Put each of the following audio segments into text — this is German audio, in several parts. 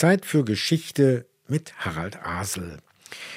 Zeit für Geschichte mit Harald Asel.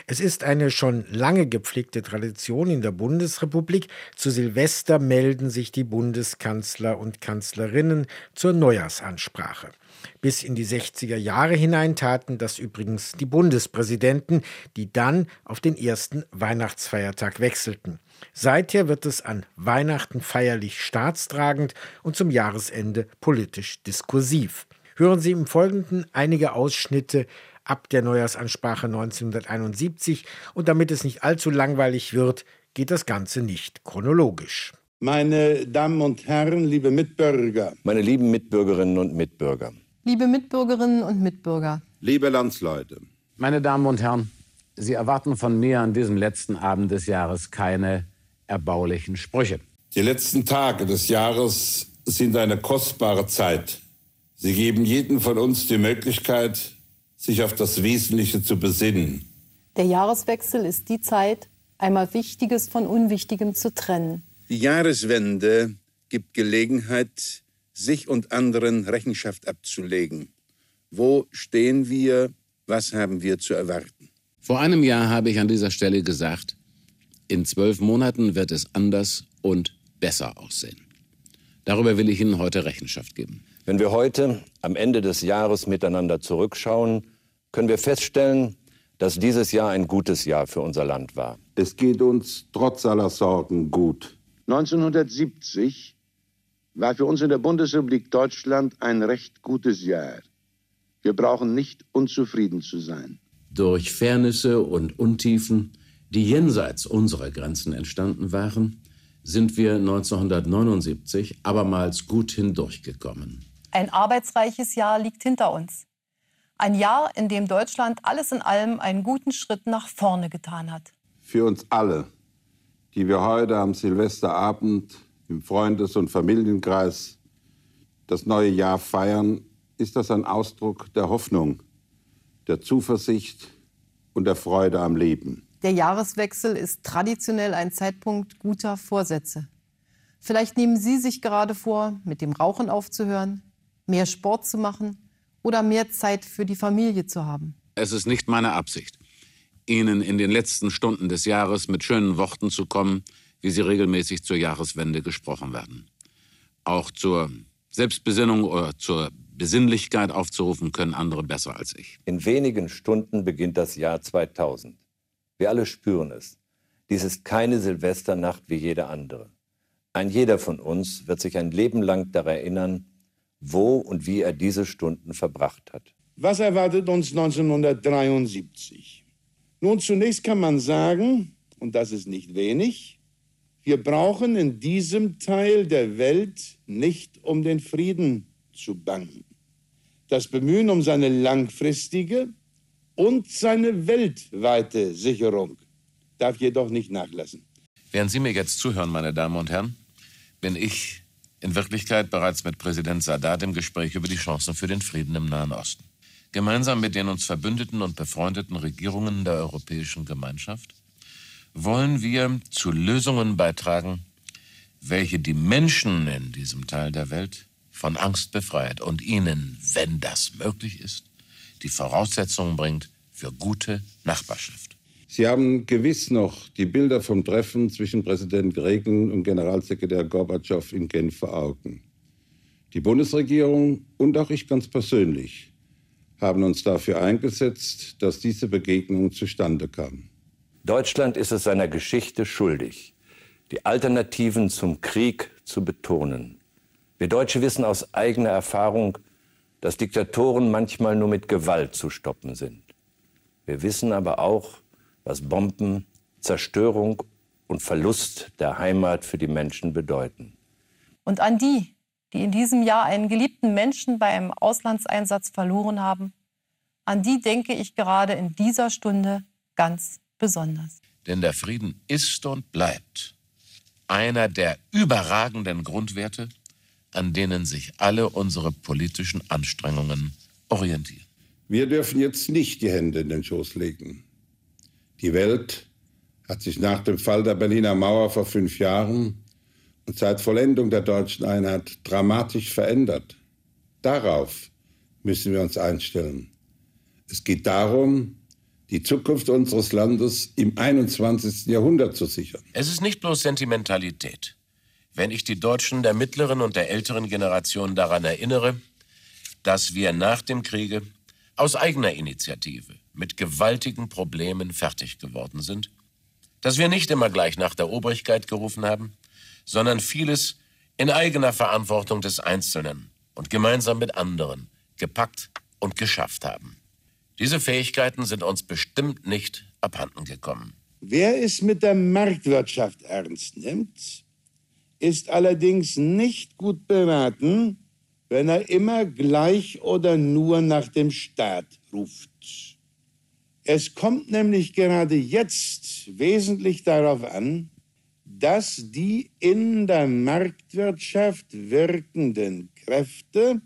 Es ist eine schon lange gepflegte Tradition in der Bundesrepublik. Zu Silvester melden sich die Bundeskanzler und Kanzlerinnen zur Neujahrsansprache. Bis in die 60er Jahre hinein taten das übrigens die Bundespräsidenten, die dann auf den ersten Weihnachtsfeiertag wechselten. Seither wird es an Weihnachten feierlich staatstragend und zum Jahresende politisch diskursiv. Hören Sie im Folgenden einige Ausschnitte ab der Neujahrsansprache 1971 und damit es nicht allzu langweilig wird, geht das Ganze nicht chronologisch. Meine Damen und Herren, liebe Mitbürger. Meine lieben Mitbürgerinnen und Mitbürger. Liebe Mitbürgerinnen und Mitbürger. Liebe Landsleute. Meine Damen und Herren, Sie erwarten von mir an diesem letzten Abend des Jahres keine erbaulichen Sprüche. Die letzten Tage des Jahres sind eine kostbare Zeit. Sie geben jedem von uns die Möglichkeit, sich auf das Wesentliche zu besinnen. Der Jahreswechsel ist die Zeit, einmal Wichtiges von Unwichtigem zu trennen. Die Jahreswende gibt Gelegenheit, sich und anderen Rechenschaft abzulegen. Wo stehen wir? Was haben wir zu erwarten? Vor einem Jahr habe ich an dieser Stelle gesagt, in zwölf Monaten wird es anders und besser aussehen. Darüber will ich Ihnen heute Rechenschaft geben. Wenn wir heute am Ende des Jahres miteinander zurückschauen, können wir feststellen, dass dieses Jahr ein gutes Jahr für unser Land war. Es geht uns trotz aller Sorgen gut. 1970 war für uns in der Bundesrepublik Deutschland ein recht gutes Jahr. Wir brauchen nicht unzufrieden zu sein. Durch Fairnisse und Untiefen, die jenseits unserer Grenzen entstanden waren, sind wir 1979 abermals gut hindurchgekommen. Ein arbeitsreiches Jahr liegt hinter uns. Ein Jahr, in dem Deutschland alles in allem einen guten Schritt nach vorne getan hat. Für uns alle, die wir heute am Silvesterabend im Freundes- und Familienkreis das neue Jahr feiern, ist das ein Ausdruck der Hoffnung, der Zuversicht und der Freude am Leben. Der Jahreswechsel ist traditionell ein Zeitpunkt guter Vorsätze. Vielleicht nehmen Sie sich gerade vor, mit dem Rauchen aufzuhören, mehr Sport zu machen oder mehr Zeit für die Familie zu haben. Es ist nicht meine Absicht, Ihnen in den letzten Stunden des Jahres mit schönen Worten zu kommen, wie sie regelmäßig zur Jahreswende gesprochen werden. Auch zur Selbstbesinnung oder zur Besinnlichkeit aufzurufen können andere besser als ich. In wenigen Stunden beginnt das Jahr 2000. Wir alle spüren es. Dies ist keine Silvesternacht wie jede andere. Ein jeder von uns wird sich ein Leben lang daran erinnern, wo und wie er diese Stunden verbracht hat. Was erwartet uns 1973? Nun, zunächst kann man sagen, und das ist nicht wenig, wir brauchen in diesem Teil der Welt nicht um den Frieden zu bangen. Das Bemühen um seine langfristige und seine weltweite Sicherung darf jedoch nicht nachlassen. Während Sie mir jetzt zuhören, meine Damen und Herren, bin ich in Wirklichkeit bereits mit Präsident Sadat im Gespräch über die Chancen für den Frieden im Nahen Osten. Gemeinsam mit den uns verbündeten und befreundeten Regierungen der Europäischen Gemeinschaft wollen wir zu Lösungen beitragen, welche die Menschen in diesem Teil der Welt von Angst befreit und ihnen, wenn das möglich ist, die Voraussetzungen bringt für gute Nachbarschaft. Sie haben gewiss noch die Bilder vom Treffen zwischen Präsident Reagan und Generalsekretär Gorbatschow in Genf vor Augen. Die Bundesregierung und auch ich ganz persönlich haben uns dafür eingesetzt, dass diese Begegnung zustande kam. Deutschland ist es seiner Geschichte schuldig, die Alternativen zum Krieg zu betonen. Wir Deutsche wissen aus eigener Erfahrung, dass Diktatoren manchmal nur mit Gewalt zu stoppen sind. Wir wissen aber auch, was Bomben, Zerstörung und Verlust der Heimat für die Menschen bedeuten. Und an die, die in diesem Jahr einen geliebten Menschen bei einem Auslandseinsatz verloren haben, an die denke ich gerade in dieser Stunde ganz besonders. Denn der Frieden ist und bleibt einer der überragenden Grundwerte, an denen sich alle unsere politischen Anstrengungen orientieren. Wir dürfen jetzt nicht die Hände in den Schoß legen. Die Welt hat sich nach dem Fall der Berliner Mauer vor fünf Jahren und seit Vollendung der deutschen Einheit dramatisch verändert. Darauf müssen wir uns einstellen. Es geht darum, die Zukunft unseres Landes im 21. Jahrhundert zu sichern. Es ist nicht bloß Sentimentalität. Wenn ich die Deutschen der mittleren und der älteren Generation daran erinnere, dass wir nach dem Kriege aus eigener Initiative mit gewaltigen Problemen fertig geworden sind, dass wir nicht immer gleich nach der Obrigkeit gerufen haben, sondern vieles in eigener Verantwortung des Einzelnen und gemeinsam mit anderen gepackt und geschafft haben. Diese Fähigkeiten sind uns bestimmt nicht abhanden gekommen. Wer es mit der Marktwirtschaft ernst nimmt, ist allerdings nicht gut beraten, wenn er immer gleich oder nur nach dem Staat ruft. Es kommt nämlich gerade jetzt wesentlich darauf an, dass die in der Marktwirtschaft wirkenden Kräfte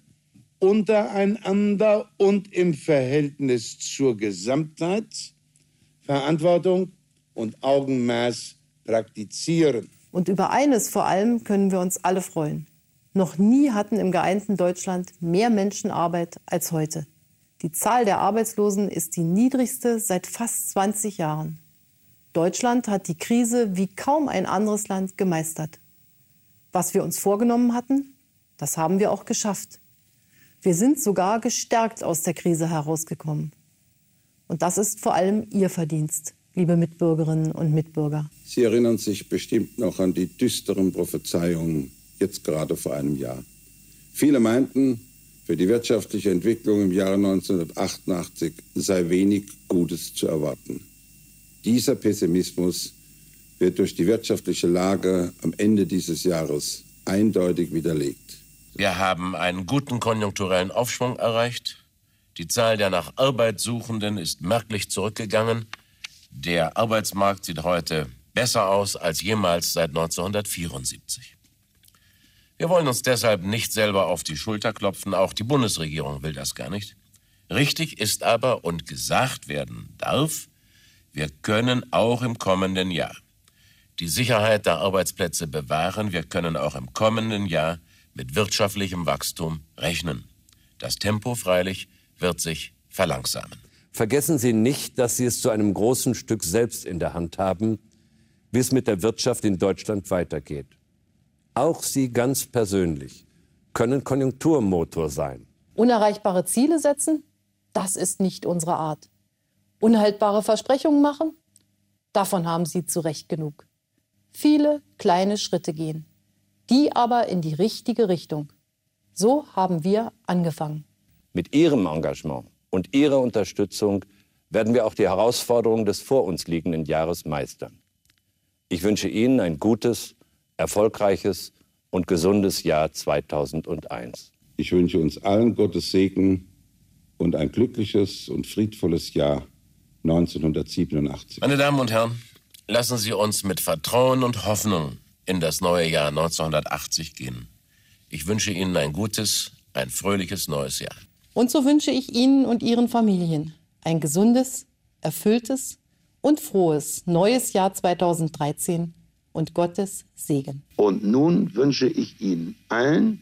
untereinander und im Verhältnis zur Gesamtheit Verantwortung und Augenmaß praktizieren. Und über eines vor allem können wir uns alle freuen. Noch nie hatten im geeinten Deutschland mehr Menschen Arbeit als heute. Die Zahl der Arbeitslosen ist die niedrigste seit fast 20 Jahren. Deutschland hat die Krise wie kaum ein anderes Land gemeistert. Was wir uns vorgenommen hatten, das haben wir auch geschafft. Wir sind sogar gestärkt aus der Krise herausgekommen. Und das ist vor allem Ihr Verdienst, liebe Mitbürgerinnen und Mitbürger. Sie erinnern sich bestimmt noch an die düsteren Prophezeiungen jetzt gerade vor einem Jahr. Viele meinten, für die wirtschaftliche Entwicklung im Jahre 1988 sei wenig Gutes zu erwarten. Dieser Pessimismus wird durch die wirtschaftliche Lage am Ende dieses Jahres eindeutig widerlegt. Wir haben einen guten konjunkturellen Aufschwung erreicht. Die Zahl der nach Arbeit Suchenden ist merklich zurückgegangen. Der Arbeitsmarkt sieht heute besser aus als jemals seit 1974. Wir wollen uns deshalb nicht selber auf die Schulter klopfen, auch die Bundesregierung will das gar nicht. Richtig ist aber und gesagt werden darf, wir können auch im kommenden Jahr die Sicherheit der Arbeitsplätze bewahren, wir können auch im kommenden Jahr mit wirtschaftlichem Wachstum rechnen. Das Tempo freilich wird sich verlangsamen. Vergessen Sie nicht, dass Sie es zu einem großen Stück selbst in der Hand haben, wie es mit der Wirtschaft in Deutschland weitergeht. Auch Sie ganz persönlich können Konjunkturmotor sein. Unerreichbare Ziele setzen? Das ist nicht unsere Art. Unhaltbare Versprechungen machen? Davon haben Sie zu Recht genug. Viele kleine Schritte gehen die aber in die richtige Richtung. So haben wir angefangen. Mit Ihrem Engagement und Ihrer Unterstützung werden wir auch die Herausforderungen des vor uns liegenden Jahres meistern. Ich wünsche Ihnen ein gutes, erfolgreiches und gesundes Jahr 2001. Ich wünsche uns allen Gottes Segen und ein glückliches und friedvolles Jahr 1987. Meine Damen und Herren, lassen Sie uns mit Vertrauen und Hoffnung in das neue Jahr 1980 gehen. Ich wünsche Ihnen ein gutes, ein fröhliches neues Jahr. Und so wünsche ich Ihnen und Ihren Familien ein gesundes, erfülltes und frohes neues Jahr 2013 und Gottes Segen. Und nun wünsche ich Ihnen allen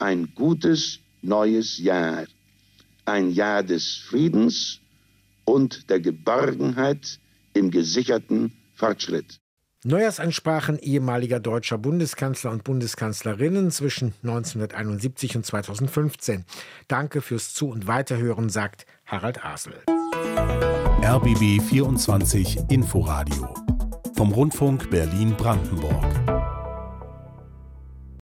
ein gutes neues Jahr. Ein Jahr des Friedens und der Geborgenheit im gesicherten Fortschritt. Neujahrsansprachen ehemaliger deutscher Bundeskanzler und Bundeskanzlerinnen zwischen 1971 und 2015. Danke fürs Zu- und Weiterhören, sagt Harald Asel. RBB 24 Inforadio vom Rundfunk Berlin-Brandenburg.